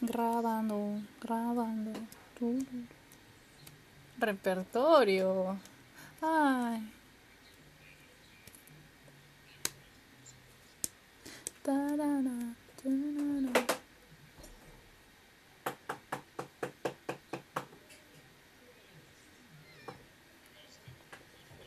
grabando, grabando. Repertorio. Ay.